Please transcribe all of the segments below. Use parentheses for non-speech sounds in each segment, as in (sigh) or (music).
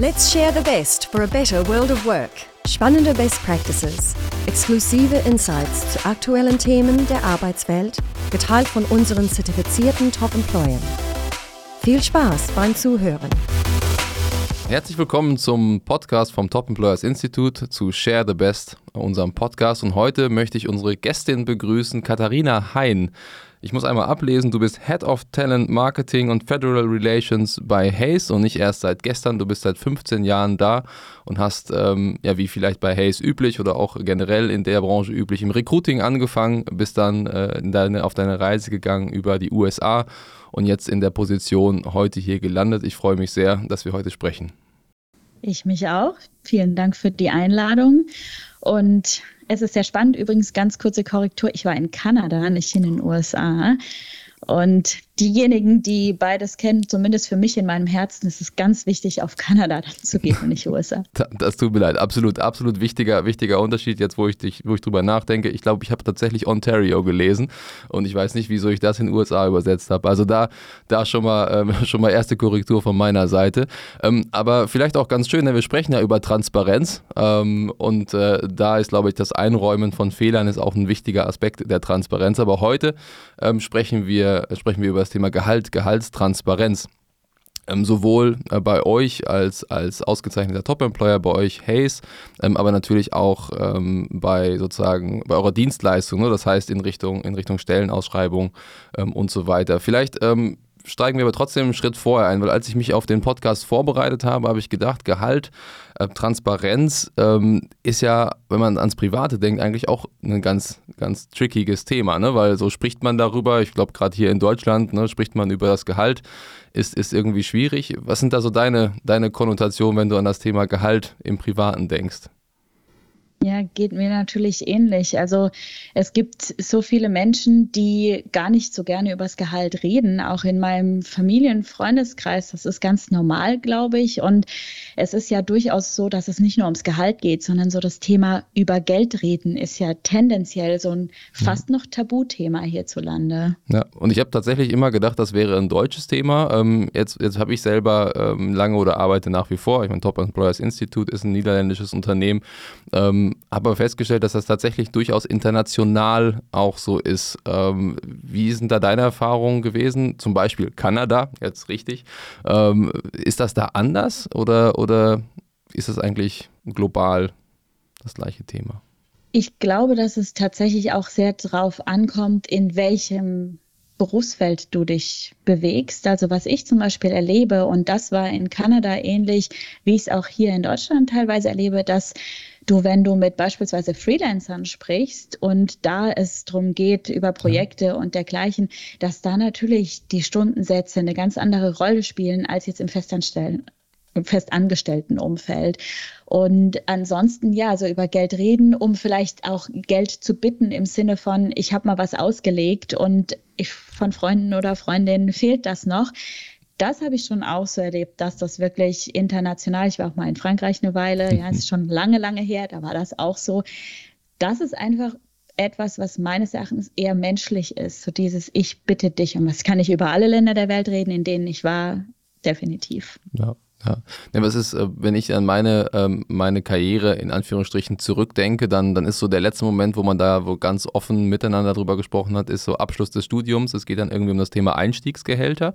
Let's share the best for a better world of work. Spannende Best Practices, exklusive Insights zu aktuellen Themen der Arbeitswelt, geteilt von unseren zertifizierten Top-Employern. Viel Spaß beim Zuhören. Herzlich willkommen zum Podcast vom Top Employers Institute zu Share the Best, unserem Podcast. Und heute möchte ich unsere Gästin begrüßen, Katharina Hein. Ich muss einmal ablesen, du bist Head of Talent Marketing und Federal Relations bei Hayes und nicht erst seit gestern, du bist seit 15 Jahren da und hast, ähm, ja, wie vielleicht bei Hayes üblich oder auch generell in der Branche üblich, im Recruiting angefangen, bist dann äh, deine, auf deine Reise gegangen über die USA und jetzt in der Position heute hier gelandet. Ich freue mich sehr, dass wir heute sprechen. Ich mich auch. Vielen Dank für die Einladung. Und es ist sehr spannend. Übrigens, ganz kurze Korrektur. Ich war in Kanada, nicht in den USA. Und diejenigen, die beides kennen, zumindest für mich in meinem Herzen, ist es ganz wichtig, auf Kanada (laughs) zu gehen und nicht USA. Das tut mir leid. Absolut, absolut wichtiger, wichtiger Unterschied, jetzt wo ich, dich, wo ich drüber nachdenke. Ich glaube, ich habe tatsächlich Ontario gelesen und ich weiß nicht, wieso ich das in USA übersetzt habe. Also da, da schon, mal, ähm, (laughs) schon mal erste Korrektur von meiner Seite. Ähm, aber vielleicht auch ganz schön, denn wir sprechen ja über Transparenz ähm, und äh, da ist, glaube ich, das Einräumen von Fehlern ist auch ein wichtiger Aspekt der Transparenz. Aber heute ähm, sprechen, wir, sprechen wir über das Thema Gehalt, Gehaltstransparenz. Ähm, sowohl äh, bei euch als, als ausgezeichneter Top-Employer, bei euch Hayes, ähm, aber natürlich auch ähm, bei sozusagen bei eurer Dienstleistung, ne? das heißt in Richtung, in Richtung Stellenausschreibung ähm, und so weiter. Vielleicht ähm, steigen wir aber trotzdem einen Schritt vorher ein, weil als ich mich auf den Podcast vorbereitet habe, habe ich gedacht, Gehalt, äh, Transparenz ähm, ist ja, wenn man ans Private denkt, eigentlich auch ein ganz, ganz trickiges Thema, ne? weil so spricht man darüber, ich glaube gerade hier in Deutschland ne, spricht man über das Gehalt, ist, ist irgendwie schwierig. Was sind da so deine, deine Konnotationen, wenn du an das Thema Gehalt im Privaten denkst? Ja, geht mir natürlich ähnlich. Also es gibt so viele Menschen, die gar nicht so gerne übers Gehalt reden, auch in meinem Familienfreundeskreis. Das ist ganz normal, glaube ich. Und es ist ja durchaus so, dass es nicht nur ums Gehalt geht, sondern so das Thema über Geld reden ist ja tendenziell so ein fast noch Tabuthema hierzulande. Ja, und ich habe tatsächlich immer gedacht, das wäre ein deutsches Thema. Ähm, jetzt jetzt habe ich selber ähm, lange oder arbeite nach wie vor. Ich meine, Top Employers Institute ist ein niederländisches Unternehmen. Ähm, habe festgestellt, dass das tatsächlich durchaus international auch so ist. Ähm, wie sind da deine Erfahrungen gewesen? Zum Beispiel Kanada, jetzt richtig. Ähm, ist das da anders oder, oder ist das eigentlich global das gleiche Thema? Ich glaube, dass es tatsächlich auch sehr darauf ankommt, in welchem Berufsfeld du dich bewegst. Also was ich zum Beispiel erlebe, und das war in Kanada ähnlich, wie ich es auch hier in Deutschland teilweise erlebe, dass du, wenn du mit beispielsweise Freelancern sprichst und da es darum geht, über Projekte ja. und dergleichen, dass da natürlich die Stundensätze eine ganz andere Rolle spielen als jetzt im Festanstellen festangestellten Umfeld. Und ansonsten, ja, so über Geld reden, um vielleicht auch Geld zu bitten im Sinne von, ich habe mal was ausgelegt und ich, von Freunden oder Freundinnen fehlt das noch das habe ich schon auch so erlebt, dass das wirklich international, ich war auch mal in Frankreich eine Weile, ja, es ist schon lange, lange her, da war das auch so. Das ist einfach etwas, was meines Erachtens eher menschlich ist. So dieses Ich bitte dich. Und das kann ich über alle Länder der Welt reden, in denen ich war, definitiv. Ja. Ja, ja was ist, äh, wenn ich an meine, ähm, meine Karriere in Anführungsstrichen zurückdenke, dann, dann ist so der letzte Moment, wo man da wo ganz offen miteinander drüber gesprochen hat, ist so Abschluss des Studiums. Es geht dann irgendwie um das Thema Einstiegsgehälter.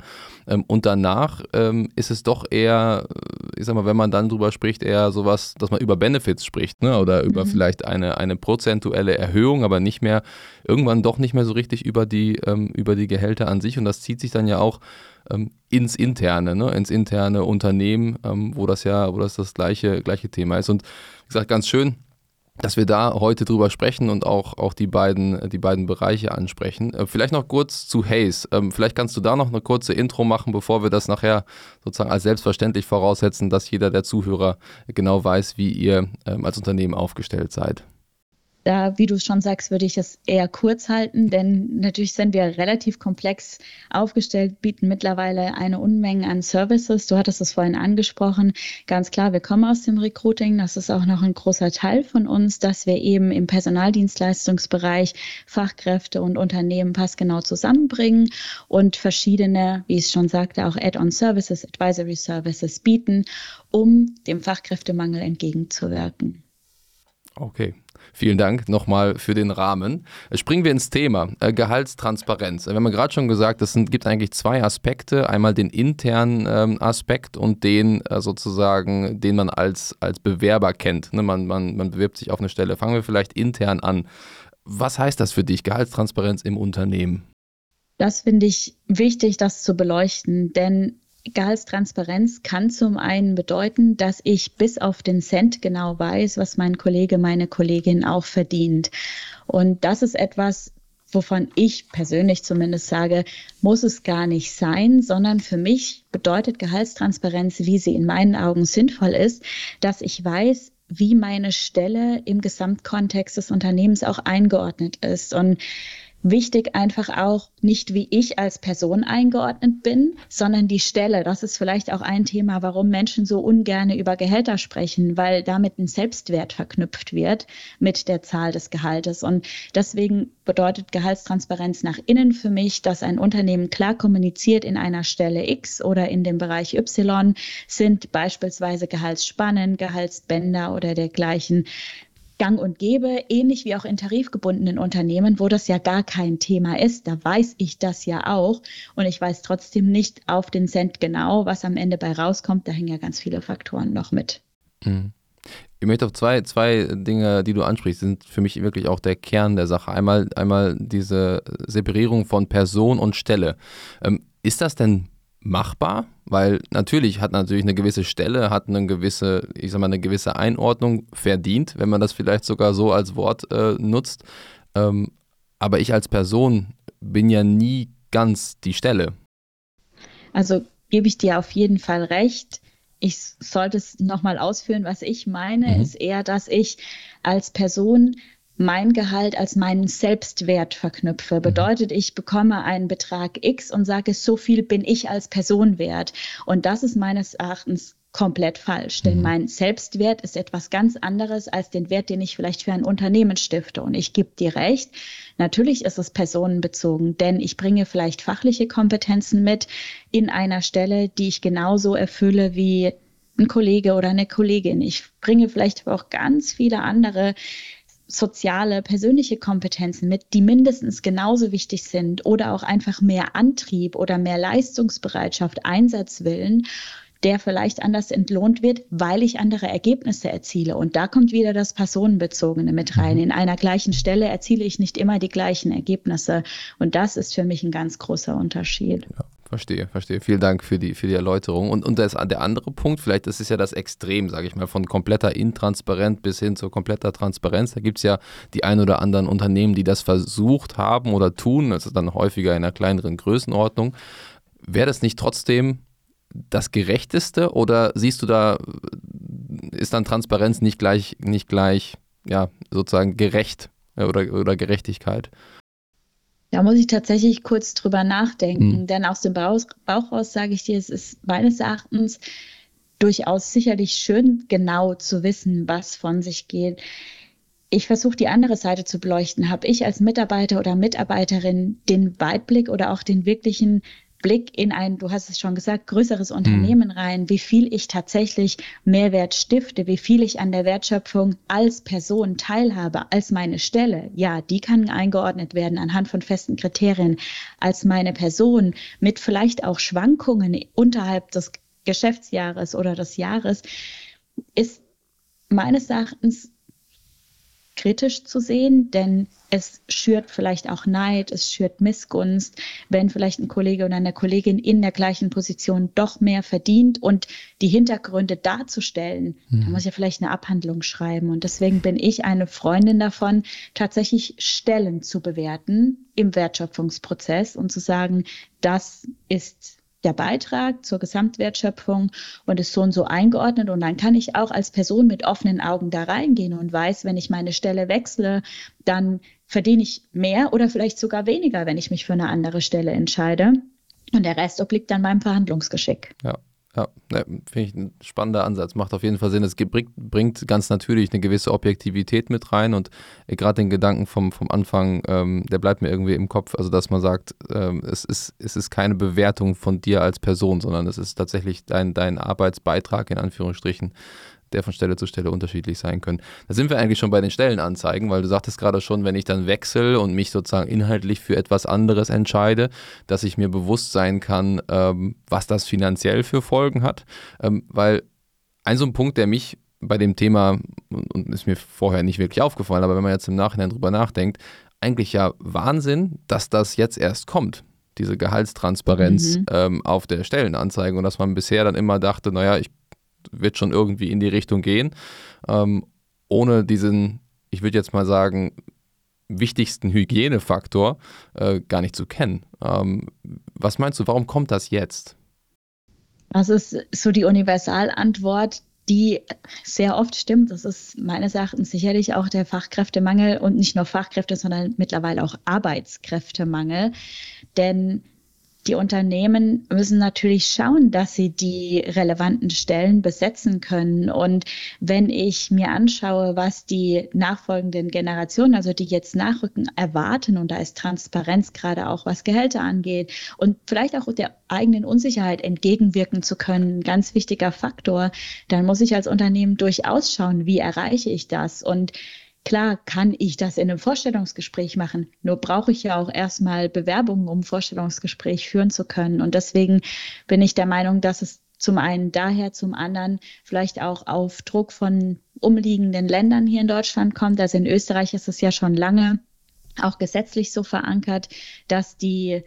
Ähm, und danach ähm, ist es doch eher, äh, ich sag mal, wenn man dann drüber spricht, eher sowas, dass man über Benefits spricht, ne? Oder über mhm. vielleicht eine, eine prozentuelle Erhöhung, aber nicht mehr, irgendwann doch nicht mehr so richtig über die, über die Gehälter an sich. Und das zieht sich dann ja auch ähm, ins interne, ne, ins interne Unternehmen, ähm, wo das ja, wo das das gleiche, gleiche Thema ist. Und wie gesagt, ganz schön, dass wir da heute drüber sprechen und auch, auch die, beiden, die beiden Bereiche ansprechen. Äh, vielleicht noch kurz zu Hayes. Ähm, vielleicht kannst du da noch eine kurze Intro machen, bevor wir das nachher sozusagen als selbstverständlich voraussetzen, dass jeder der Zuhörer genau weiß, wie ihr ähm, als Unternehmen aufgestellt seid. Da, wie du schon sagst, würde ich es eher kurz halten, denn natürlich sind wir relativ komplex aufgestellt, bieten mittlerweile eine Unmenge an Services. Du hattest es vorhin angesprochen. Ganz klar, wir kommen aus dem Recruiting. Das ist auch noch ein großer Teil von uns, dass wir eben im Personaldienstleistungsbereich Fachkräfte und Unternehmen passgenau zusammenbringen und verschiedene, wie ich es schon sagte, auch Add-on Services, Advisory Services bieten, um dem Fachkräftemangel entgegenzuwirken. Okay. Vielen Dank nochmal für den Rahmen. Springen wir ins Thema äh, Gehaltstransparenz. Wir haben gerade schon gesagt, es gibt eigentlich zwei Aspekte. Einmal den internen ähm, Aspekt und den äh, sozusagen, den man als, als Bewerber kennt. Ne, man, man, man bewirbt sich auf eine Stelle. Fangen wir vielleicht intern an. Was heißt das für dich, Gehaltstransparenz im Unternehmen? Das finde ich wichtig, das zu beleuchten, denn Gehaltstransparenz kann zum einen bedeuten, dass ich bis auf den Cent genau weiß, was mein Kollege, meine Kollegin auch verdient. Und das ist etwas, wovon ich persönlich zumindest sage, muss es gar nicht sein, sondern für mich bedeutet Gehaltstransparenz, wie sie in meinen Augen sinnvoll ist, dass ich weiß, wie meine Stelle im Gesamtkontext des Unternehmens auch eingeordnet ist. Und wichtig einfach auch nicht, wie ich als Person eingeordnet bin, sondern die Stelle. Das ist vielleicht auch ein Thema, warum Menschen so ungern über Gehälter sprechen, weil damit ein Selbstwert verknüpft wird mit der Zahl des Gehaltes. Und deswegen bedeutet Gehaltstransparenz nach innen für mich, dass ein Unternehmen klar kommuniziert in einer Stelle X oder in dem Bereich Y sind beispielsweise Gehaltsspannen, Gehaltsbänder oder dergleichen gang und gäbe, ähnlich wie auch in tarifgebundenen Unternehmen, wo das ja gar kein Thema ist. Da weiß ich das ja auch und ich weiß trotzdem nicht auf den Cent genau, was am Ende bei rauskommt. Da hängen ja ganz viele Faktoren noch mit. Mhm. Ich möchte auf zwei, zwei Dinge, die du ansprichst, sind für mich wirklich auch der Kern der Sache. Einmal, einmal diese Separierung von Person und Stelle. Ähm, ist das denn machbar, weil natürlich hat natürlich eine gewisse Stelle, hat eine gewisse, ich sag mal, eine gewisse Einordnung verdient, wenn man das vielleicht sogar so als Wort äh, nutzt. Ähm, aber ich als Person bin ja nie ganz die Stelle. Also gebe ich dir auf jeden Fall recht. Ich sollte es nochmal ausführen. Was ich meine, mhm. ist eher, dass ich als Person mein Gehalt als meinen Selbstwert verknüpfe. Mhm. Bedeutet, ich bekomme einen Betrag X und sage, so viel bin ich als Person wert. Und das ist meines Erachtens komplett falsch, denn mhm. mein Selbstwert ist etwas ganz anderes als den Wert, den ich vielleicht für ein Unternehmen stifte. Und ich gebe dir recht, natürlich ist es personenbezogen, denn ich bringe vielleicht fachliche Kompetenzen mit in einer Stelle, die ich genauso erfülle wie ein Kollege oder eine Kollegin. Ich bringe vielleicht auch ganz viele andere soziale, persönliche Kompetenzen mit, die mindestens genauso wichtig sind oder auch einfach mehr Antrieb oder mehr Leistungsbereitschaft, Einsatzwillen, der vielleicht anders entlohnt wird, weil ich andere Ergebnisse erziele. Und da kommt wieder das Personenbezogene mit rein. Mhm. In einer gleichen Stelle erziele ich nicht immer die gleichen Ergebnisse. Und das ist für mich ein ganz großer Unterschied. Ja. Verstehe, verstehe. Vielen Dank für die, für die Erläuterung. Und, und das, der andere Punkt, vielleicht, das ist ja das Extrem, sage ich mal, von kompletter Intransparenz bis hin zu kompletter Transparenz. Da gibt es ja die ein oder anderen Unternehmen, die das versucht haben oder tun. Das ist dann häufiger in einer kleineren Größenordnung. Wäre das nicht trotzdem das Gerechteste oder siehst du da, ist dann Transparenz nicht gleich, nicht gleich, ja, sozusagen gerecht oder, oder Gerechtigkeit? Da muss ich tatsächlich kurz drüber nachdenken, mhm. denn aus dem Bauch, Bauch raus sage ich dir, es ist meines Erachtens durchaus sicherlich schön, genau zu wissen, was von sich geht. Ich versuche die andere Seite zu beleuchten. Habe ich als Mitarbeiter oder Mitarbeiterin den Weitblick oder auch den wirklichen Blick in ein, du hast es schon gesagt, größeres mhm. Unternehmen rein, wie viel ich tatsächlich Mehrwert stifte, wie viel ich an der Wertschöpfung als Person teilhabe, als meine Stelle. Ja, die kann eingeordnet werden anhand von festen Kriterien als meine Person mit vielleicht auch Schwankungen unterhalb des Geschäftsjahres oder des Jahres ist meines Erachtens kritisch zu sehen, denn es schürt vielleicht auch Neid, es schürt Missgunst, wenn vielleicht ein Kollege oder eine Kollegin in der gleichen Position doch mehr verdient und die Hintergründe darzustellen, mhm. da muss ich ja vielleicht eine Abhandlung schreiben. Und deswegen bin ich eine Freundin davon, tatsächlich Stellen zu bewerten im Wertschöpfungsprozess und zu sagen, das ist der Beitrag zur Gesamtwertschöpfung und ist so und so eingeordnet. Und dann kann ich auch als Person mit offenen Augen da reingehen und weiß, wenn ich meine Stelle wechsle, dann verdiene ich mehr oder vielleicht sogar weniger, wenn ich mich für eine andere Stelle entscheide. Und der Rest obliegt dann meinem Verhandlungsgeschick. Ja. Ja, finde ich ein spannender Ansatz. Macht auf jeden Fall Sinn. Es bringt, bringt ganz natürlich eine gewisse Objektivität mit rein und äh, gerade den Gedanken vom, vom Anfang, ähm, der bleibt mir irgendwie im Kopf. Also, dass man sagt, ähm, es, ist, es ist keine Bewertung von dir als Person, sondern es ist tatsächlich dein, dein Arbeitsbeitrag in Anführungsstrichen, der von Stelle zu Stelle unterschiedlich sein können. Da sind wir eigentlich schon bei den Stellenanzeigen, weil du sagtest gerade schon, wenn ich dann wechsle und mich sozusagen inhaltlich für etwas anderes entscheide, dass ich mir bewusst sein kann, ähm, was das finanziell für Folgen hat. Ähm, weil ein so ein Punkt, der mich bei dem Thema, und ist mir vorher nicht wirklich aufgefallen, aber wenn man jetzt im Nachhinein drüber nachdenkt, eigentlich ja Wahnsinn, dass das jetzt erst kommt diese Gehaltstransparenz mhm. ähm, auf der Stellenanzeige und dass man bisher dann immer dachte, naja, ich wird schon irgendwie in die Richtung gehen, ähm, ohne diesen, ich würde jetzt mal sagen, wichtigsten Hygienefaktor äh, gar nicht zu kennen. Ähm, was meinst du, warum kommt das jetzt? Das ist so die Universalantwort, die sehr oft stimmt. Das ist meines Erachtens sicherlich auch der Fachkräftemangel und nicht nur Fachkräfte, sondern mittlerweile auch Arbeitskräftemangel. Denn die Unternehmen müssen natürlich schauen, dass sie die relevanten Stellen besetzen können. Und wenn ich mir anschaue, was die nachfolgenden Generationen, also die jetzt nachrücken, erwarten, und da ist Transparenz gerade auch, was Gehälter angeht und vielleicht auch der eigenen Unsicherheit entgegenwirken zu können, ganz wichtiger Faktor, dann muss ich als Unternehmen durchaus schauen, wie erreiche ich das? Und Klar kann ich das in einem Vorstellungsgespräch machen, nur brauche ich ja auch erstmal Bewerbungen, um Vorstellungsgespräch führen zu können. Und deswegen bin ich der Meinung, dass es zum einen daher, zum anderen vielleicht auch auf Druck von umliegenden Ländern hier in Deutschland kommt. Also in Österreich ist es ja schon lange auch gesetzlich so verankert, dass die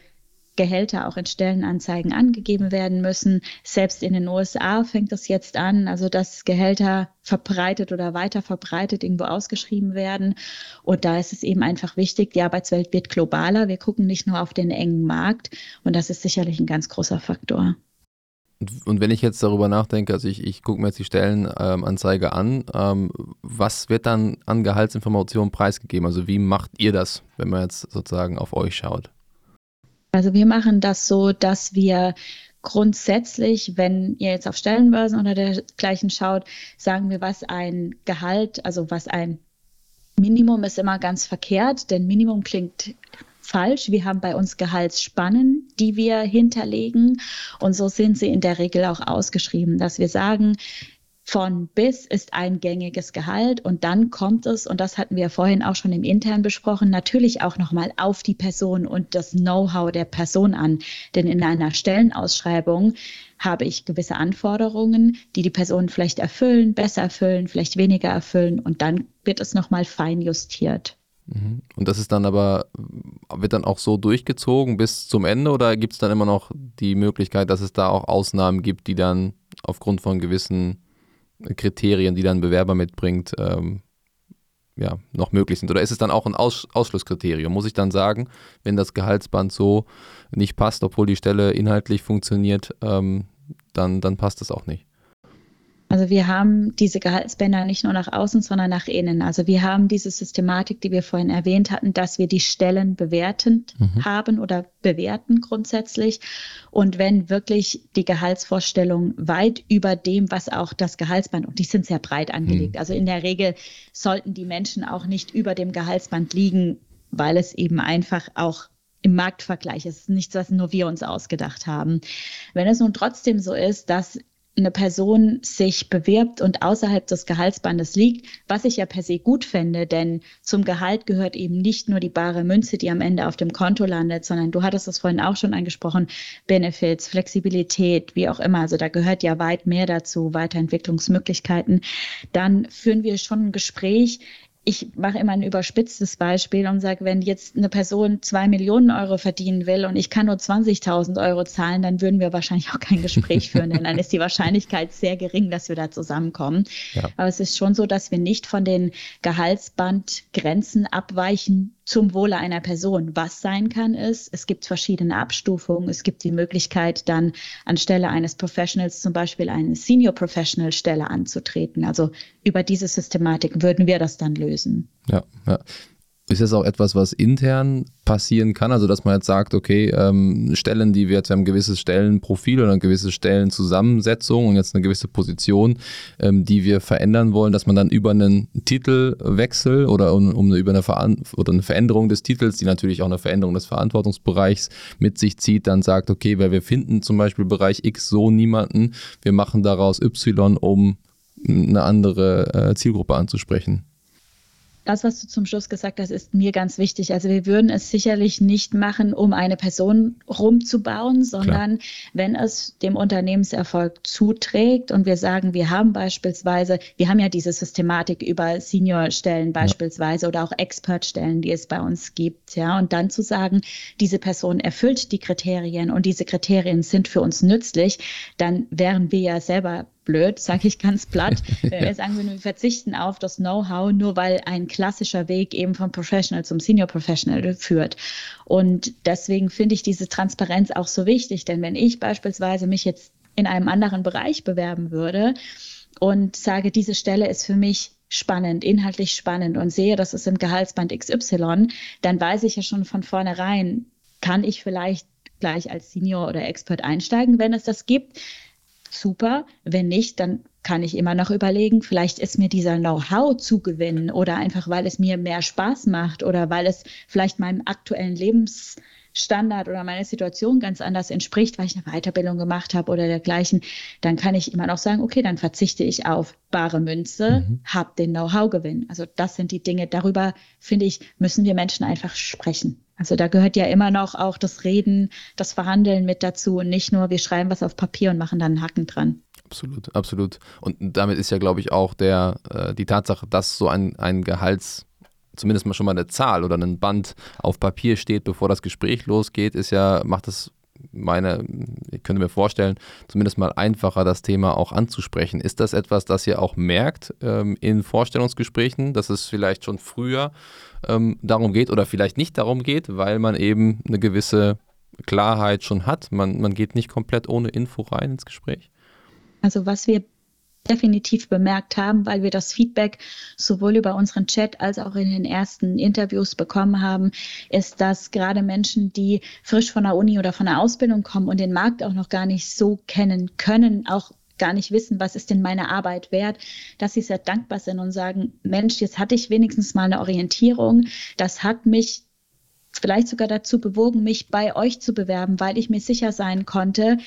Gehälter auch in Stellenanzeigen angegeben werden müssen. Selbst in den USA fängt das jetzt an, also dass Gehälter verbreitet oder weiter verbreitet irgendwo ausgeschrieben werden. Und da ist es eben einfach wichtig, die Arbeitswelt wird globaler. Wir gucken nicht nur auf den engen Markt. Und das ist sicherlich ein ganz großer Faktor. Und wenn ich jetzt darüber nachdenke, also ich, ich gucke mir jetzt die Stellenanzeige an, ähm, was wird dann an Gehaltsinformationen preisgegeben? Also wie macht ihr das, wenn man jetzt sozusagen auf euch schaut? Also wir machen das so, dass wir grundsätzlich, wenn ihr jetzt auf Stellenbörsen oder dergleichen schaut, sagen wir, was ein Gehalt, also was ein Minimum ist immer ganz verkehrt, denn Minimum klingt falsch. Wir haben bei uns Gehaltsspannen, die wir hinterlegen und so sind sie in der Regel auch ausgeschrieben, dass wir sagen, von bis ist ein gängiges Gehalt und dann kommt es, und das hatten wir vorhin auch schon im Intern besprochen, natürlich auch nochmal auf die Person und das Know-how der Person an. Denn in einer Stellenausschreibung habe ich gewisse Anforderungen, die die Person vielleicht erfüllen, besser erfüllen, vielleicht weniger erfüllen und dann wird es nochmal fein justiert. Mhm. Und das ist dann aber, wird dann auch so durchgezogen bis zum Ende oder gibt es dann immer noch die Möglichkeit, dass es da auch Ausnahmen gibt, die dann aufgrund von gewissen Kriterien, die dann Bewerber mitbringt, ähm, ja, noch möglich sind? Oder ist es dann auch ein Aus Ausschlusskriterium? Muss ich dann sagen, wenn das Gehaltsband so nicht passt, obwohl die Stelle inhaltlich funktioniert, ähm, dann, dann passt es auch nicht? Also wir haben diese Gehaltsbänder nicht nur nach außen, sondern nach innen. Also wir haben diese Systematik, die wir vorhin erwähnt hatten, dass wir die Stellen bewertend mhm. haben oder bewerten grundsätzlich. Und wenn wirklich die Gehaltsvorstellung weit über dem, was auch das Gehaltsband, und die sind sehr breit angelegt. Mhm. Also in der Regel sollten die Menschen auch nicht über dem Gehaltsband liegen, weil es eben einfach auch im Marktvergleich ist. Es ist nichts, was nur wir uns ausgedacht haben. Wenn es nun trotzdem so ist, dass eine Person sich bewirbt und außerhalb des Gehaltsbandes liegt, was ich ja per se gut fände, denn zum Gehalt gehört eben nicht nur die bare Münze, die am Ende auf dem Konto landet, sondern du hattest es vorhin auch schon angesprochen, Benefits, Flexibilität, wie auch immer. Also da gehört ja weit mehr dazu, Weiterentwicklungsmöglichkeiten. Dann führen wir schon ein Gespräch, ich mache immer ein überspitztes Beispiel und sage, wenn jetzt eine Person zwei Millionen Euro verdienen will und ich kann nur 20.000 Euro zahlen, dann würden wir wahrscheinlich auch kein Gespräch (laughs) führen, denn dann ist die Wahrscheinlichkeit sehr gering, dass wir da zusammenkommen. Ja. Aber es ist schon so, dass wir nicht von den Gehaltsbandgrenzen abweichen zum Wohle einer Person. Was sein kann, ist, es gibt verschiedene Abstufungen. Es gibt die Möglichkeit, dann anstelle eines Professionals zum Beispiel eine Senior Professional Stelle anzutreten. Also über diese Systematik würden wir das dann lösen. Ja, ja. Ist das auch etwas, was intern passieren kann? Also, dass man jetzt sagt, okay, ähm, Stellen, die wir jetzt haben, ein gewisses Stellenprofil oder eine gewisse Stellenzusammensetzung und jetzt eine gewisse Position, ähm, die wir verändern wollen, dass man dann über einen Titelwechsel oder um, um über eine, oder eine Veränderung des Titels, die natürlich auch eine Veränderung des Verantwortungsbereichs mit sich zieht, dann sagt, okay, weil wir finden zum Beispiel Bereich X so niemanden, wir machen daraus Y, um eine andere äh, Zielgruppe anzusprechen das, was du zum Schluss gesagt hast, ist mir ganz wichtig. Also wir würden es sicherlich nicht machen, um eine Person rumzubauen, sondern Klar. wenn es dem Unternehmenserfolg zuträgt und wir sagen, wir haben beispielsweise, wir haben ja diese Systematik über Seniorstellen beispielsweise ja. oder auch Expertstellen, die es bei uns gibt, ja, und dann zu sagen, diese Person erfüllt die Kriterien und diese Kriterien sind für uns nützlich, dann wären wir ja selber blöd, sage ich ganz platt, (laughs) wenn wir sagen würden, wir verzichten auf das Know-how, nur weil ein klassischer Weg eben vom Professional zum Senior Professional führt. Und deswegen finde ich diese Transparenz auch so wichtig, denn wenn ich beispielsweise mich jetzt in einem anderen Bereich bewerben würde und sage, diese Stelle ist für mich spannend, inhaltlich spannend und sehe, das ist im Gehaltsband XY, dann weiß ich ja schon von vornherein, kann ich vielleicht gleich als Senior oder Expert einsteigen, wenn es das gibt super. Wenn nicht, dann kann ich immer noch überlegen, vielleicht ist mir dieser Know-how zu gewinnen oder einfach, weil es mir mehr Spaß macht oder weil es vielleicht meinem aktuellen Lebensstandard oder meiner Situation ganz anders entspricht, weil ich eine Weiterbildung gemacht habe oder dergleichen, dann kann ich immer noch sagen, okay, dann verzichte ich auf bare Münze, mhm. habe den Know-how-Gewinn. Also das sind die Dinge, darüber finde ich, müssen wir Menschen einfach sprechen. Also da gehört ja immer noch auch das Reden, das Verhandeln mit dazu und nicht nur, wir schreiben was auf Papier und machen dann einen Haken dran. Absolut, absolut. Und damit ist ja, glaube ich, auch der, äh, die Tatsache, dass so ein, ein Gehalts, zumindest mal schon mal eine Zahl oder ein Band auf Papier steht, bevor das Gespräch losgeht, ist ja, macht es meine, ich könnte mir vorstellen, zumindest mal einfacher, das Thema auch anzusprechen. Ist das etwas, das ihr auch merkt ähm, in Vorstellungsgesprächen, dass es vielleicht schon früher ähm, darum geht oder vielleicht nicht darum geht, weil man eben eine gewisse Klarheit schon hat? Man, man geht nicht komplett ohne Info rein ins Gespräch? Also was wir definitiv bemerkt haben, weil wir das Feedback sowohl über unseren Chat als auch in den ersten Interviews bekommen haben, ist, dass gerade Menschen, die frisch von der Uni oder von der Ausbildung kommen und den Markt auch noch gar nicht so kennen können, auch gar nicht wissen, was ist denn meine Arbeit wert, dass sie sehr dankbar sind und sagen, Mensch, jetzt hatte ich wenigstens mal eine Orientierung. Das hat mich vielleicht sogar dazu bewogen, mich bei euch zu bewerben, weil ich mir sicher sein konnte,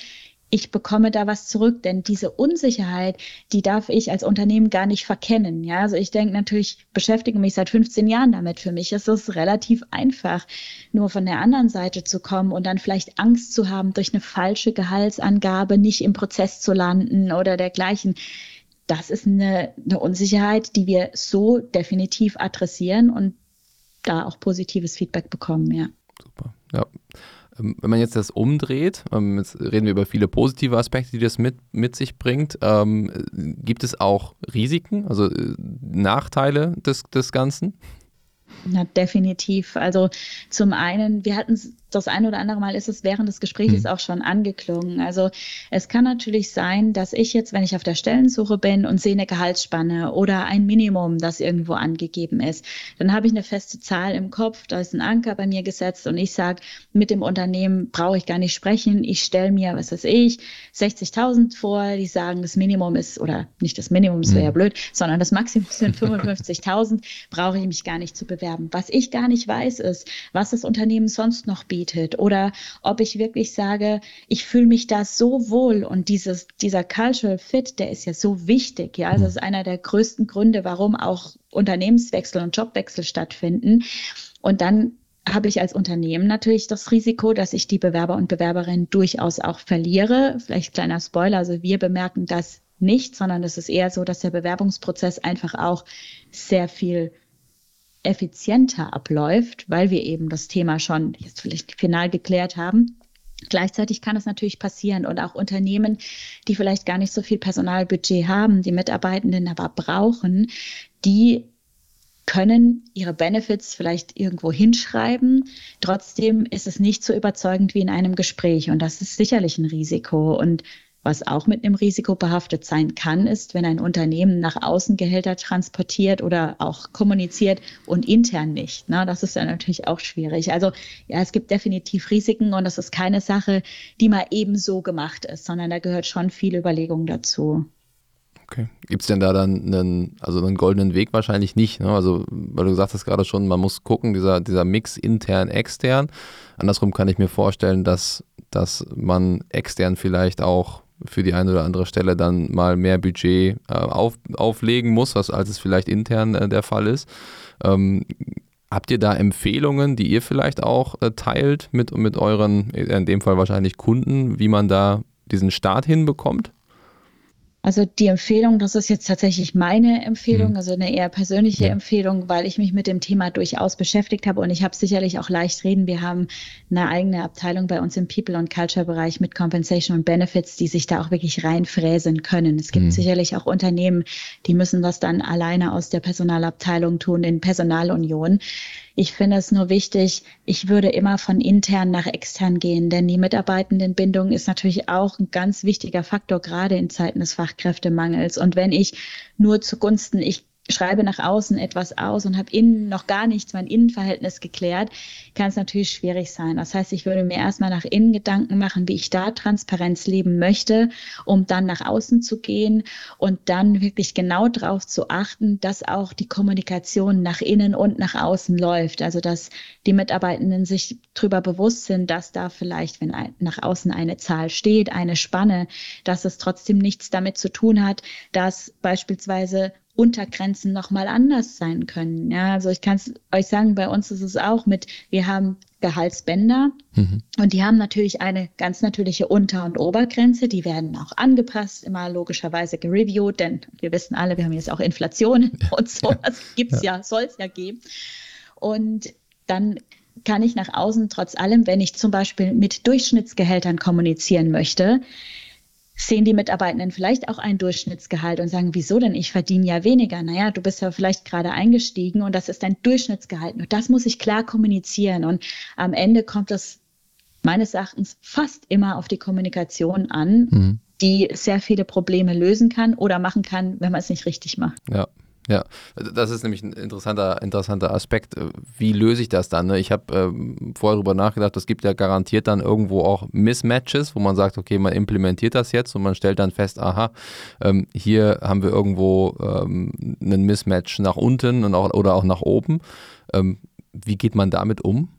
ich bekomme da was zurück, denn diese Unsicherheit, die darf ich als Unternehmen gar nicht verkennen. Ja, also ich denke natürlich, beschäftige mich seit 15 Jahren damit. Für mich ist es relativ einfach, nur von der anderen Seite zu kommen und dann vielleicht Angst zu haben, durch eine falsche Gehaltsangabe nicht im Prozess zu landen oder dergleichen. Das ist eine, eine Unsicherheit, die wir so definitiv adressieren und da auch positives Feedback bekommen, ja. Super. Ja. Ähm, wenn man jetzt das umdreht, ähm, jetzt reden wir über viele positive Aspekte, die das mit, mit sich bringt, ähm, gibt es auch Risiken, also äh, Nachteile des, des Ganzen? Na, definitiv. Also zum einen, wir hatten das ein oder andere Mal ist es während des Gesprächs mhm. auch schon angeklungen. Also es kann natürlich sein, dass ich jetzt, wenn ich auf der Stellensuche bin und sehe eine Gehaltsspanne oder ein Minimum, das irgendwo angegeben ist, dann habe ich eine feste Zahl im Kopf, da ist ein Anker bei mir gesetzt und ich sage, mit dem Unternehmen brauche ich gar nicht sprechen. Ich stelle mir, was weiß ich, 60.000 vor, die sagen, das Minimum ist, oder nicht das Minimum, das wäre ja mhm. blöd, sondern das Maximum sind (laughs) 55.000, brauche ich mich gar nicht zu bewerben. Was ich gar nicht weiß, ist, was das Unternehmen sonst noch bietet oder ob ich wirklich sage, ich fühle mich da so wohl und dieses, dieser Cultural Fit, der ist ja so wichtig. Ja, also das ist einer der größten Gründe, warum auch Unternehmenswechsel und Jobwechsel stattfinden. Und dann habe ich als Unternehmen natürlich das Risiko, dass ich die Bewerber und Bewerberinnen durchaus auch verliere. Vielleicht kleiner Spoiler, also wir bemerken das nicht, sondern es ist eher so, dass der Bewerbungsprozess einfach auch sehr viel effizienter abläuft, weil wir eben das Thema schon jetzt vielleicht final geklärt haben. Gleichzeitig kann es natürlich passieren und auch Unternehmen, die vielleicht gar nicht so viel Personalbudget haben, die Mitarbeitenden aber brauchen, die können ihre Benefits vielleicht irgendwo hinschreiben. Trotzdem ist es nicht so überzeugend wie in einem Gespräch. Und das ist sicherlich ein Risiko. Und was auch mit einem Risiko behaftet sein kann, ist, wenn ein Unternehmen nach außen Gehälter transportiert oder auch kommuniziert und intern nicht. Na, das ist dann natürlich auch schwierig. Also ja, es gibt definitiv Risiken und das ist keine Sache, die mal ebenso gemacht ist, sondern da gehört schon viel Überlegung dazu. Okay. Gibt es denn da dann einen, also einen goldenen Weg wahrscheinlich nicht? Ne? Also, weil du gesagt hast gerade schon, man muss gucken, dieser, dieser Mix intern, extern. Andersrum kann ich mir vorstellen, dass, dass man extern vielleicht auch für die eine oder andere Stelle dann mal mehr Budget äh, auf, auflegen muss, was als es vielleicht intern äh, der Fall ist. Ähm, habt ihr da Empfehlungen, die ihr vielleicht auch äh, teilt mit, mit euren, in dem Fall wahrscheinlich Kunden, wie man da diesen Start hinbekommt? Also die Empfehlung, das ist jetzt tatsächlich meine Empfehlung, mhm. also eine eher persönliche ja. Empfehlung, weil ich mich mit dem Thema durchaus beschäftigt habe und ich habe sicherlich auch leicht reden. Wir haben eine eigene Abteilung bei uns im People und Culture Bereich mit Compensation und Benefits, die sich da auch wirklich reinfräsen können. Es gibt mhm. sicherlich auch Unternehmen, die müssen das dann alleine aus der Personalabteilung tun in Personalunion. Ich finde es nur wichtig, ich würde immer von intern nach extern gehen, denn die Mitarbeitendenbindung ist natürlich auch ein ganz wichtiger Faktor, gerade in Zeiten des Fachkräftemangels. Und wenn ich nur zugunsten, ich schreibe nach außen etwas aus und habe innen noch gar nichts, mein Innenverhältnis geklärt, kann es natürlich schwierig sein. Das heißt, ich würde mir erstmal nach innen Gedanken machen, wie ich da Transparenz leben möchte, um dann nach außen zu gehen und dann wirklich genau darauf zu achten, dass auch die Kommunikation nach innen und nach außen läuft. Also dass die Mitarbeitenden sich darüber bewusst sind, dass da vielleicht, wenn nach außen eine Zahl steht, eine Spanne, dass es trotzdem nichts damit zu tun hat, dass beispielsweise Untergrenzen nochmal anders sein können. Ja, also ich kann es euch sagen, bei uns ist es auch mit, wir haben Gehaltsbänder mhm. und die haben natürlich eine ganz natürliche Unter- und Obergrenze. Die werden auch angepasst, immer logischerweise gereviewt, denn wir wissen alle, wir haben jetzt auch Inflation ja. (laughs) und so. Das gibt es ja, ja soll es ja geben. Und dann kann ich nach außen trotz allem, wenn ich zum Beispiel mit Durchschnittsgehältern kommunizieren möchte, sehen die Mitarbeitenden vielleicht auch ein Durchschnittsgehalt und sagen, wieso denn? Ich verdiene ja weniger. Naja, du bist ja vielleicht gerade eingestiegen und das ist dein Durchschnittsgehalt. Nur das muss ich klar kommunizieren. Und am Ende kommt das meines Erachtens fast immer auf die Kommunikation an, mhm. die sehr viele Probleme lösen kann oder machen kann, wenn man es nicht richtig macht. Ja, ja, das ist nämlich ein interessanter, interessanter Aspekt. Wie löse ich das dann? Ne? Ich habe ähm, vorher darüber nachgedacht, es gibt ja garantiert dann irgendwo auch Mismatches, wo man sagt, okay, man implementiert das jetzt und man stellt dann fest, aha, ähm, hier haben wir irgendwo ähm, einen Mismatch nach unten und auch, oder auch nach oben. Ähm, wie geht man damit um?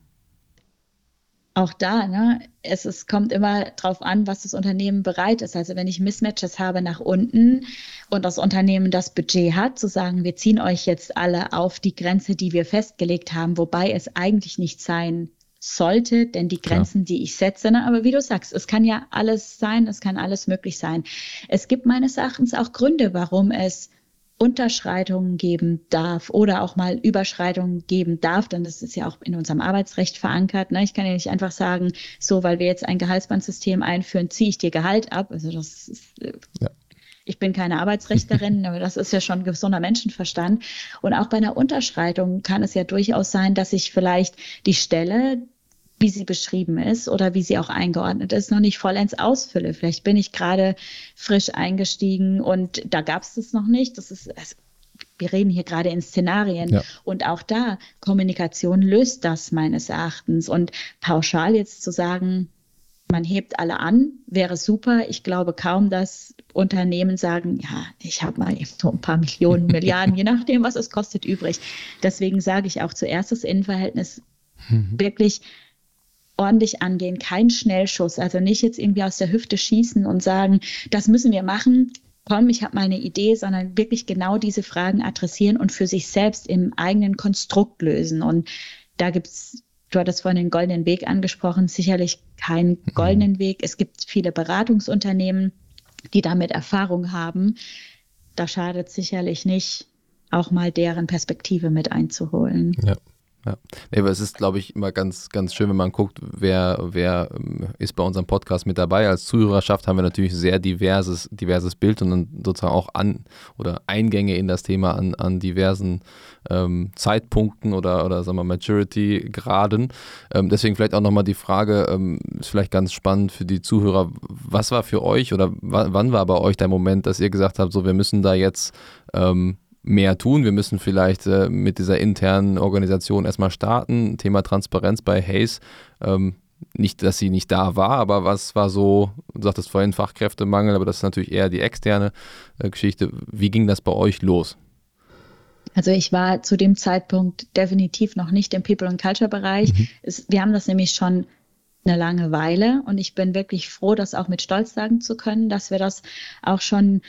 Auch da, ne, es, es kommt immer darauf an, was das Unternehmen bereit ist. Also wenn ich Mismatches habe nach unten und das Unternehmen das Budget hat, zu sagen, wir ziehen euch jetzt alle auf die Grenze, die wir festgelegt haben, wobei es eigentlich nicht sein sollte, denn die Grenzen, Klar. die ich setze, ne, aber wie du sagst, es kann ja alles sein, es kann alles möglich sein. Es gibt meines Erachtens auch Gründe, warum es Unterschreitungen geben darf oder auch mal Überschreitungen geben darf, denn das ist ja auch in unserem Arbeitsrecht verankert. Ne? Ich kann ja nicht einfach sagen, so, weil wir jetzt ein Gehaltsbandsystem einführen, ziehe ich dir Gehalt ab. Also das ist, äh, ja. Ich bin keine Arbeitsrechterin, (laughs) aber das ist ja schon gesunder Menschenverstand. Und auch bei einer Unterschreitung kann es ja durchaus sein, dass ich vielleicht die Stelle, wie sie beschrieben ist oder wie sie auch eingeordnet ist, noch nicht vollends ausfülle. Vielleicht bin ich gerade frisch eingestiegen und da gab es das noch nicht. Das ist, also, wir reden hier gerade in Szenarien ja. und auch da Kommunikation löst das meines Erachtens und pauschal jetzt zu sagen, man hebt alle an, wäre super. Ich glaube kaum, dass Unternehmen sagen, ja, ich habe mal so ein paar Millionen, (laughs) Milliarden, je nachdem, was es kostet, übrig. Deswegen sage ich auch zuerst das Innenverhältnis mhm. wirklich ordentlich angehen, kein Schnellschuss, also nicht jetzt irgendwie aus der Hüfte schießen und sagen, das müssen wir machen, komm, ich habe mal eine Idee, sondern wirklich genau diese Fragen adressieren und für sich selbst im eigenen Konstrukt lösen. Und da gibt es, du hattest vorhin den goldenen Weg angesprochen, sicherlich keinen mhm. goldenen Weg. Es gibt viele Beratungsunternehmen, die damit Erfahrung haben. Da schadet sicherlich nicht, auch mal deren Perspektive mit einzuholen. Ja. Ja, nee, aber es ist, glaube ich, immer ganz, ganz schön, wenn man guckt, wer, wer ähm, ist bei unserem Podcast mit dabei. Als Zuhörerschaft haben wir natürlich sehr diverses, diverses Bild und dann sozusagen auch an oder Eingänge in das Thema an, an diversen ähm, Zeitpunkten oder, oder sagen wir Maturity-Graden. Ähm, deswegen vielleicht auch nochmal die Frage, ähm, ist vielleicht ganz spannend für die Zuhörer, was war für euch oder wann war bei euch der Moment, dass ihr gesagt habt, so wir müssen da jetzt ähm, mehr tun. Wir müssen vielleicht äh, mit dieser internen Organisation erstmal starten. Thema Transparenz bei Hayes. Ähm, nicht, dass sie nicht da war, aber was war so, du sagtest vorhin Fachkräftemangel, aber das ist natürlich eher die externe äh, Geschichte. Wie ging das bei euch los? Also ich war zu dem Zeitpunkt definitiv noch nicht im People and Culture Bereich. Mhm. Wir haben das nämlich schon eine lange Weile und ich bin wirklich froh, das auch mit Stolz sagen zu können, dass wir das auch schon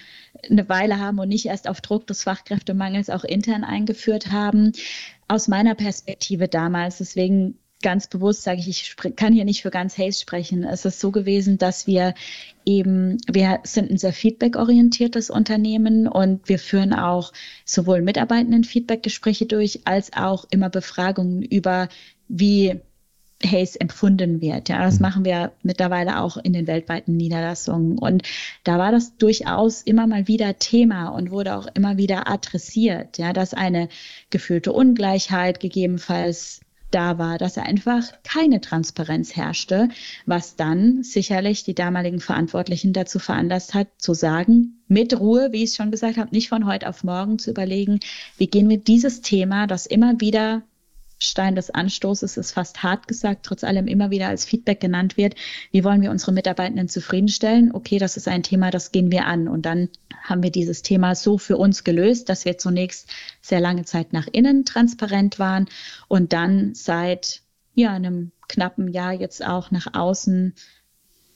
eine Weile haben und nicht erst auf Druck des Fachkräftemangels auch intern eingeführt haben. Aus meiner Perspektive damals, deswegen ganz bewusst sage ich, ich kann hier nicht für ganz Hayes sprechen. Es ist so gewesen, dass wir eben, wir sind ein sehr feedback-orientiertes Unternehmen und wir führen auch sowohl Mitarbeitenden Feedback-Gespräche durch, als auch immer Befragungen über, wie Haze empfunden wird. Ja, das mhm. machen wir mittlerweile auch in den weltweiten Niederlassungen. Und da war das durchaus immer mal wieder Thema und wurde auch immer wieder adressiert, ja, dass eine gefühlte Ungleichheit gegebenenfalls da war, dass einfach keine Transparenz herrschte, was dann sicherlich die damaligen Verantwortlichen dazu veranlasst hat, zu sagen, mit Ruhe, wie ich es schon gesagt habe, nicht von heute auf morgen zu überlegen, wie gehen wir dieses Thema, das immer wieder Stein des Anstoßes ist fast hart gesagt, trotz allem immer wieder als Feedback genannt wird. Wie wollen wir unsere Mitarbeitenden zufriedenstellen? Okay, das ist ein Thema, das gehen wir an. Und dann haben wir dieses Thema so für uns gelöst, dass wir zunächst sehr lange Zeit nach innen transparent waren und dann seit ja, einem knappen Jahr jetzt auch nach außen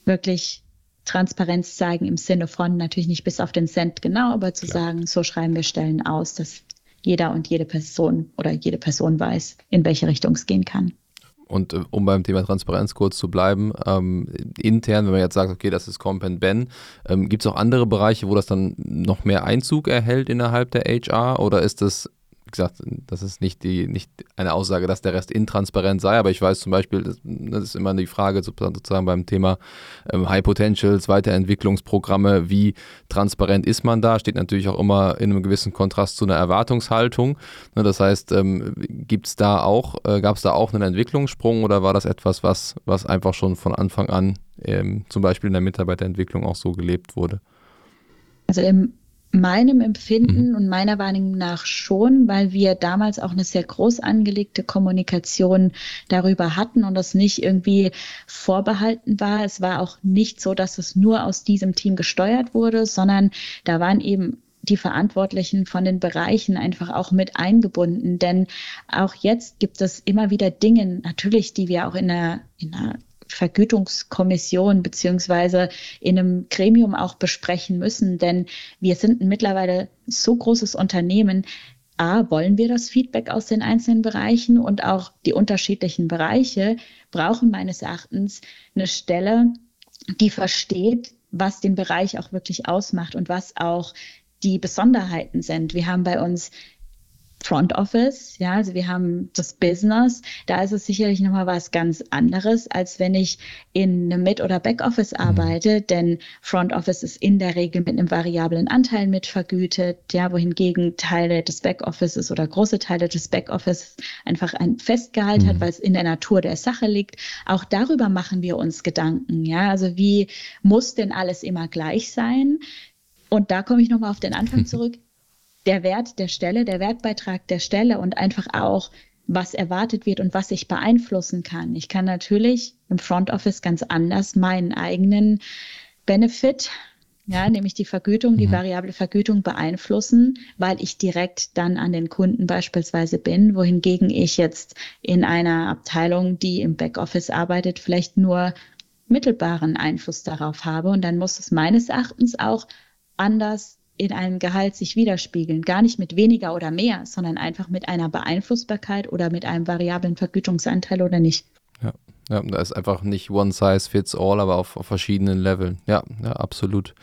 wirklich Transparenz zeigen im Sinne von natürlich nicht bis auf den Cent genau, aber zu Klar. sagen, so schreiben wir Stellen aus. Das jeder und jede Person oder jede Person weiß, in welche Richtung es gehen kann. Und äh, um beim Thema Transparenz kurz zu bleiben, ähm, intern, wenn man jetzt sagt, okay, das ist Comp and Ben, ähm, gibt es auch andere Bereiche, wo das dann noch mehr Einzug erhält innerhalb der HR oder ist das wie gesagt, das ist nicht, die, nicht eine Aussage, dass der Rest intransparent sei, aber ich weiß zum Beispiel, das, ist immer die Frage sozusagen beim Thema ähm, High Potentials, Weiterentwicklungsprogramme, wie transparent ist man da, steht natürlich auch immer in einem gewissen Kontrast zu einer Erwartungshaltung. Ne, das heißt, ähm, gibt es da auch, äh, gab es da auch einen Entwicklungssprung oder war das etwas, was, was einfach schon von Anfang an ähm, zum Beispiel in der Mitarbeiterentwicklung auch so gelebt wurde? Also im meinem Empfinden mhm. und meiner Wahrnehmung nach schon, weil wir damals auch eine sehr groß angelegte Kommunikation darüber hatten und das nicht irgendwie vorbehalten war. Es war auch nicht so, dass es nur aus diesem Team gesteuert wurde, sondern da waren eben die Verantwortlichen von den Bereichen einfach auch mit eingebunden. Denn auch jetzt gibt es immer wieder Dinge, natürlich, die wir auch in einer, in einer Vergütungskommission beziehungsweise in einem Gremium auch besprechen müssen, denn wir sind mittlerweile so großes Unternehmen. A, wollen wir das Feedback aus den einzelnen Bereichen und auch die unterschiedlichen Bereiche brauchen meines Erachtens eine Stelle, die versteht, was den Bereich auch wirklich ausmacht und was auch die Besonderheiten sind. Wir haben bei uns Front Office, ja, also wir haben das Business, da ist es sicherlich nochmal was ganz anderes, als wenn ich in einem Mid- oder Backoffice mhm. arbeite, denn Front Office ist in der Regel mit einem variablen Anteil mitvergütet, ja, wohingegen Teile des Backoffices oder große Teile des Backoffices einfach ein Festgehalt mhm. hat, weil es in der Natur der Sache liegt. Auch darüber machen wir uns Gedanken, ja, also wie muss denn alles immer gleich sein? Und da komme ich nochmal auf den Anfang (laughs) zurück der Wert der Stelle, der Wertbeitrag der Stelle und einfach auch, was erwartet wird und was ich beeinflussen kann. Ich kann natürlich im Front Office ganz anders meinen eigenen Benefit, ja, nämlich die Vergütung, die mhm. variable Vergütung beeinflussen, weil ich direkt dann an den Kunden beispielsweise bin, wohingegen ich jetzt in einer Abteilung, die im Backoffice arbeitet, vielleicht nur mittelbaren Einfluss darauf habe. Und dann muss es meines Erachtens auch anders in einem Gehalt sich widerspiegeln. Gar nicht mit weniger oder mehr, sondern einfach mit einer Beeinflussbarkeit oder mit einem variablen Vergütungsanteil oder nicht. Ja. Ja, da ist einfach nicht one size fits all, aber auf, auf verschiedenen Leveln. Ja, ja absolut.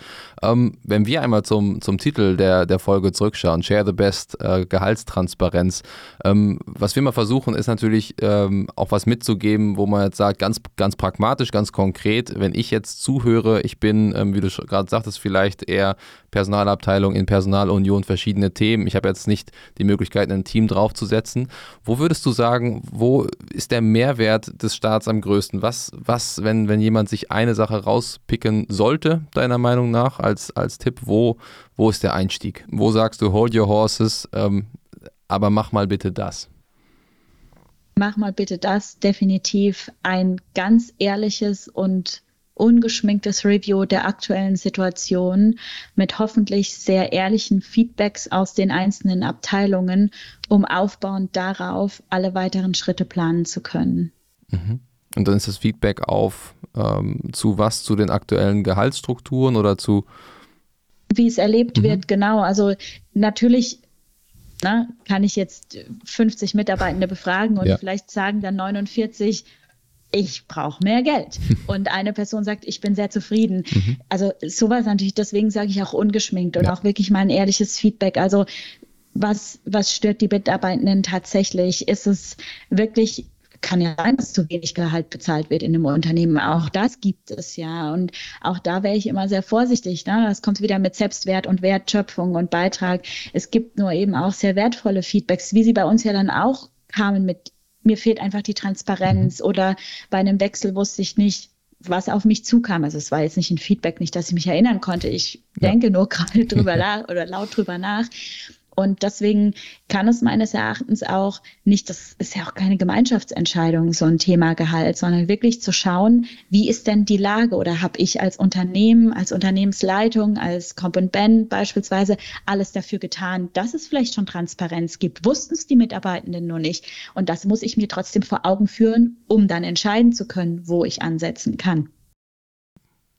Ähm, wenn wir einmal zum, zum Titel der, der Folge zurückschauen, Share the Best, äh, Gehaltstransparenz, ähm, was wir mal versuchen, ist natürlich ähm, auch was mitzugeben, wo man jetzt sagt, ganz, ganz pragmatisch, ganz konkret, wenn ich jetzt zuhöre, ich bin, ähm, wie du gerade sagtest, vielleicht eher Personalabteilung in Personalunion, verschiedene Themen, ich habe jetzt nicht die Möglichkeit, ein Team draufzusetzen. Wo würdest du sagen, wo ist der Mehrwert des Staats am größten? Was, was wenn, wenn jemand sich eine Sache rauspicken sollte, deiner Meinung nach, als, als Tipp, wo, wo ist der Einstieg? Wo sagst du, hold your horses, ähm, aber mach mal bitte das? Mach mal bitte das, definitiv ein ganz ehrliches und ungeschminktes Review der aktuellen Situation mit hoffentlich sehr ehrlichen Feedbacks aus den einzelnen Abteilungen, um aufbauend darauf alle weiteren Schritte planen zu können. Mhm. Und dann ist das Feedback auf ähm, zu was, zu den aktuellen Gehaltsstrukturen oder zu wie es erlebt mhm. wird, genau. Also natürlich na, kann ich jetzt 50 Mitarbeitende befragen und ja. vielleicht sagen dann 49, ich brauche mehr Geld. (laughs) Und eine Person sagt, ich bin sehr zufrieden. Mhm. Also sowas natürlich, deswegen sage ich auch ungeschminkt und ja. auch wirklich mal ein ehrliches Feedback. Also was, was stört die Mitarbeitenden tatsächlich? Ist es wirklich kann ja sein, dass zu wenig Gehalt bezahlt wird in einem Unternehmen. Auch das gibt es ja. Und auch da wäre ich immer sehr vorsichtig. Ne? Das kommt wieder mit Selbstwert und Wertschöpfung und Beitrag. Es gibt nur eben auch sehr wertvolle Feedbacks, wie sie bei uns ja dann auch kamen mit, mir fehlt einfach die Transparenz mhm. oder bei einem Wechsel wusste ich nicht, was auf mich zukam. Also es war jetzt nicht ein Feedback, nicht, dass ich mich erinnern konnte. Ich ja. denke nur (laughs) gerade drüber (laughs) nach oder laut drüber nach. Und deswegen kann es meines Erachtens auch nicht, das ist ja auch keine Gemeinschaftsentscheidung, so ein Thema Gehalt, sondern wirklich zu schauen, wie ist denn die Lage oder habe ich als Unternehmen, als Unternehmensleitung, als Comp Ben beispielsweise alles dafür getan, dass es vielleicht schon Transparenz gibt. Wussten es die Mitarbeitenden nur nicht. Und das muss ich mir trotzdem vor Augen führen, um dann entscheiden zu können, wo ich ansetzen kann.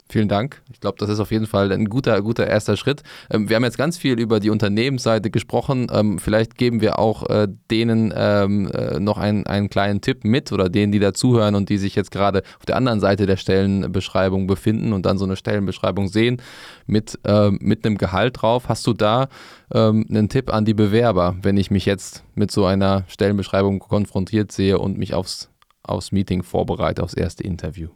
Vielen Dank. Ich glaube, das ist auf jeden Fall ein guter, guter erster Schritt. Ähm, wir haben jetzt ganz viel über die Unternehmensseite gesprochen. Ähm, vielleicht geben wir auch äh, denen ähm, äh, noch einen, einen kleinen Tipp mit oder denen, die dazuhören und die sich jetzt gerade auf der anderen Seite der Stellenbeschreibung befinden und dann so eine Stellenbeschreibung sehen mit, äh, mit einem Gehalt drauf. Hast du da ähm, einen Tipp an die Bewerber, wenn ich mich jetzt mit so einer Stellenbeschreibung konfrontiert sehe und mich aufs, aufs Meeting vorbereite, aufs erste Interview?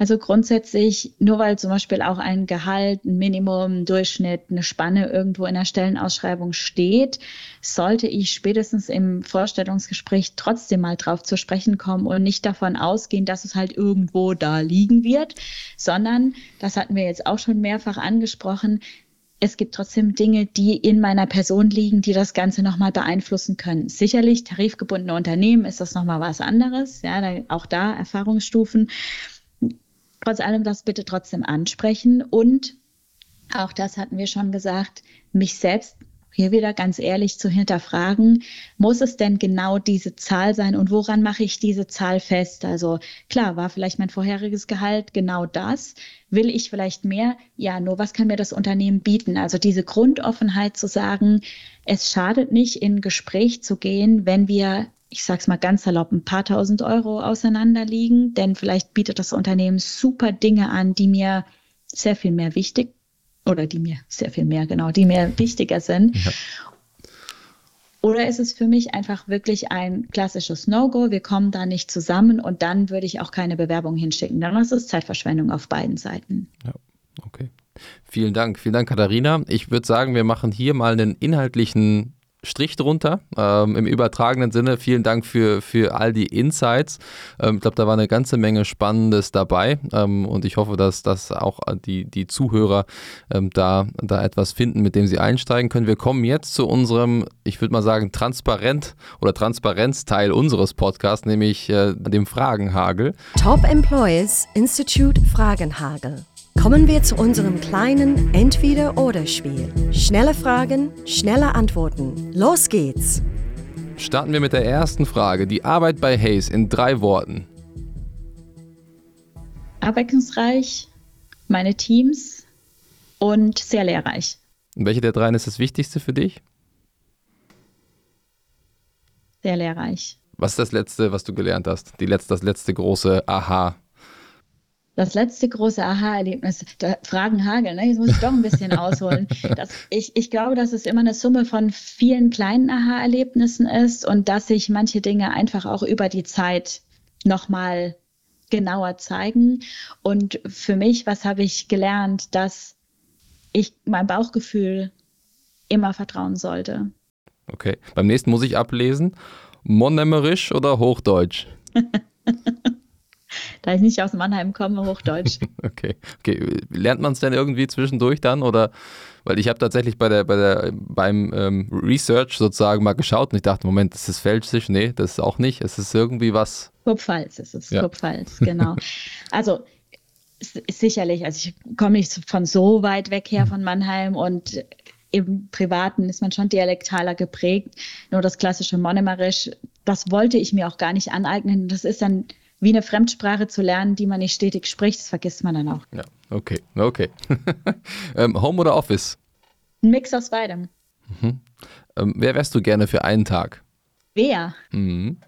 Also grundsätzlich, nur weil zum Beispiel auch ein Gehalt, ein Minimum, ein Durchschnitt, eine Spanne irgendwo in der Stellenausschreibung steht, sollte ich spätestens im Vorstellungsgespräch trotzdem mal drauf zu sprechen kommen und nicht davon ausgehen, dass es halt irgendwo da liegen wird, sondern, das hatten wir jetzt auch schon mehrfach angesprochen, es gibt trotzdem Dinge, die in meiner Person liegen, die das Ganze nochmal beeinflussen können. Sicherlich, tarifgebundene Unternehmen ist das nochmal was anderes. Ja, da, auch da Erfahrungsstufen trotz allem das bitte trotzdem ansprechen und auch das hatten wir schon gesagt, mich selbst hier wieder ganz ehrlich zu hinterfragen, muss es denn genau diese Zahl sein und woran mache ich diese Zahl fest? Also klar, war vielleicht mein vorheriges Gehalt genau das. Will ich vielleicht mehr? Ja, nur was kann mir das Unternehmen bieten? Also diese Grundoffenheit zu sagen, es schadet nicht, in Gespräch zu gehen, wenn wir ich sage es mal ganz salopp, ein paar tausend Euro auseinander liegen, denn vielleicht bietet das Unternehmen super Dinge an, die mir sehr viel mehr wichtig oder die mir sehr viel mehr, genau, die mir wichtiger sind. Ja. Oder ist es für mich einfach wirklich ein klassisches No-Go? Wir kommen da nicht zusammen und dann würde ich auch keine Bewerbung hinschicken. Dann ist es Zeitverschwendung auf beiden Seiten. Ja, okay. Vielen Dank. Vielen Dank, Katharina. Ich würde sagen, wir machen hier mal einen inhaltlichen Strich drunter. Ähm, Im übertragenen Sinne, vielen Dank für, für all die Insights. Ähm, ich glaube, da war eine ganze Menge Spannendes dabei ähm, und ich hoffe, dass, dass auch die, die Zuhörer ähm, da, da etwas finden, mit dem sie einsteigen können. Wir kommen jetzt zu unserem, ich würde mal sagen, transparent oder Transparenzteil unseres Podcasts, nämlich äh, dem Fragenhagel. Top Employees Institute Fragenhagel. Kommen wir zu unserem kleinen Entweder-Oder-Spiel. Schnelle Fragen, schnelle Antworten. Los geht's! Starten wir mit der ersten Frage. Die Arbeit bei Hayes in drei Worten. Abwechslungsreich, meine Teams und sehr lehrreich. Und welche der dreien ist das Wichtigste für dich? Sehr lehrreich. Was ist das Letzte, was du gelernt hast? Die letzte, das letzte große Aha. Das letzte große Aha-Erlebnis, Fragen hageln, ne? jetzt muss ich doch ein bisschen ausholen. (laughs) Das, ich, ich glaube, dass es immer eine Summe von vielen kleinen Aha-Erlebnissen ist und dass sich manche Dinge einfach auch über die Zeit nochmal genauer zeigen. Und für mich, was habe ich gelernt, dass ich meinem Bauchgefühl immer vertrauen sollte. Okay. Beim nächsten muss ich ablesen. Monemerisch oder Hochdeutsch? (laughs) da ich nicht aus Mannheim komme, Hochdeutsch. (laughs) okay. okay. Lernt man es denn irgendwie zwischendurch dann? Oder weil ich habe tatsächlich bei der, bei der, beim ähm, Research sozusagen mal geschaut und ich dachte, Moment, das ist Pfälzisch? Nee, das ist auch nicht. Es ist irgendwie was. Kurpfalz ist es, ja. Kurpfalz, genau. (laughs) also sicherlich, also ich komme nicht von so weit weg her von Mannheim und im Privaten ist man schon dialektaler geprägt. Nur das klassische Monemerisch, das wollte ich mir auch gar nicht aneignen. Das ist dann wie eine Fremdsprache zu lernen, die man nicht stetig spricht. Das vergisst man dann auch. Ja, okay, okay. (laughs) ähm, Home oder Office? Ein Mix aus beidem. Mhm. Ähm, wer wärst du gerne für einen Tag? Wer? Mhm.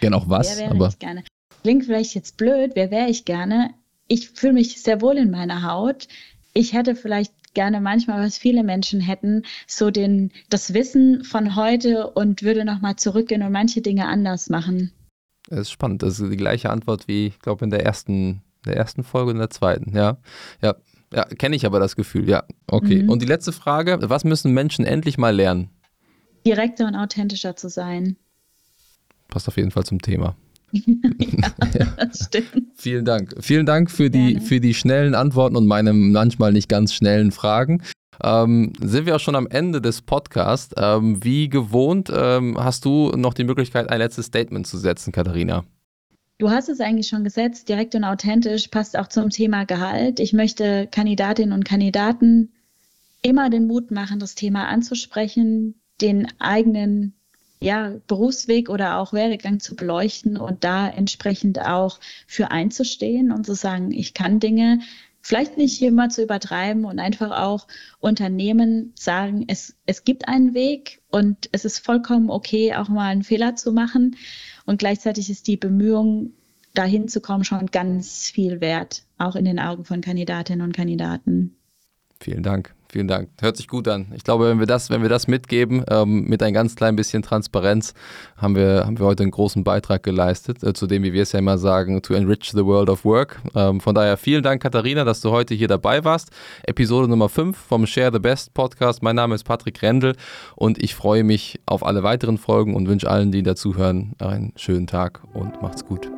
Gerne auch was, wer aber. Ich gerne? Klingt vielleicht jetzt blöd, wer wäre ich gerne? Ich fühle mich sehr wohl in meiner Haut. Ich hätte vielleicht gerne manchmal, was viele Menschen hätten, so den, das Wissen von heute und würde nochmal zurückgehen und manche Dinge anders machen. Das ist spannend. Das ist die gleiche Antwort wie, ich glaube, in der ersten, der ersten Folge und der zweiten. Ja, ja, ja kenne ich aber das Gefühl. Ja, okay. Mhm. Und die letzte Frage: Was müssen Menschen endlich mal lernen? Direkter und authentischer zu sein. Passt auf jeden Fall zum Thema. (laughs) ja, das stimmt. Vielen Dank. Vielen Dank für die, für die schnellen Antworten und meine manchmal nicht ganz schnellen Fragen. Ähm, sind wir auch schon am Ende des Podcasts. Ähm, wie gewohnt ähm, hast du noch die Möglichkeit, ein letztes Statement zu setzen, Katharina? Du hast es eigentlich schon gesetzt, direkt und authentisch, passt auch zum Thema Gehalt. Ich möchte Kandidatinnen und Kandidaten immer den Mut machen, das Thema anzusprechen, den eigenen ja, Berufsweg oder auch Werdegang zu beleuchten und da entsprechend auch für einzustehen und zu sagen, ich kann Dinge vielleicht nicht immer zu übertreiben und einfach auch Unternehmen sagen, es, es gibt einen Weg und es ist vollkommen okay, auch mal einen Fehler zu machen. Und gleichzeitig ist die Bemühung, dahin zu kommen, schon ganz viel wert, auch in den Augen von Kandidatinnen und Kandidaten. Vielen Dank. Vielen Dank. Hört sich gut an. Ich glaube, wenn wir das, wenn wir das mitgeben, ähm, mit ein ganz klein bisschen Transparenz, haben wir, haben wir heute einen großen Beitrag geleistet, äh, zu dem, wie wir es ja immer sagen, to enrich the world of work. Ähm, von daher vielen Dank, Katharina, dass du heute hier dabei warst. Episode Nummer 5 vom Share the Best Podcast. Mein Name ist Patrick Rendel und ich freue mich auf alle weiteren Folgen und wünsche allen, die dazuhören, einen schönen Tag und macht's gut.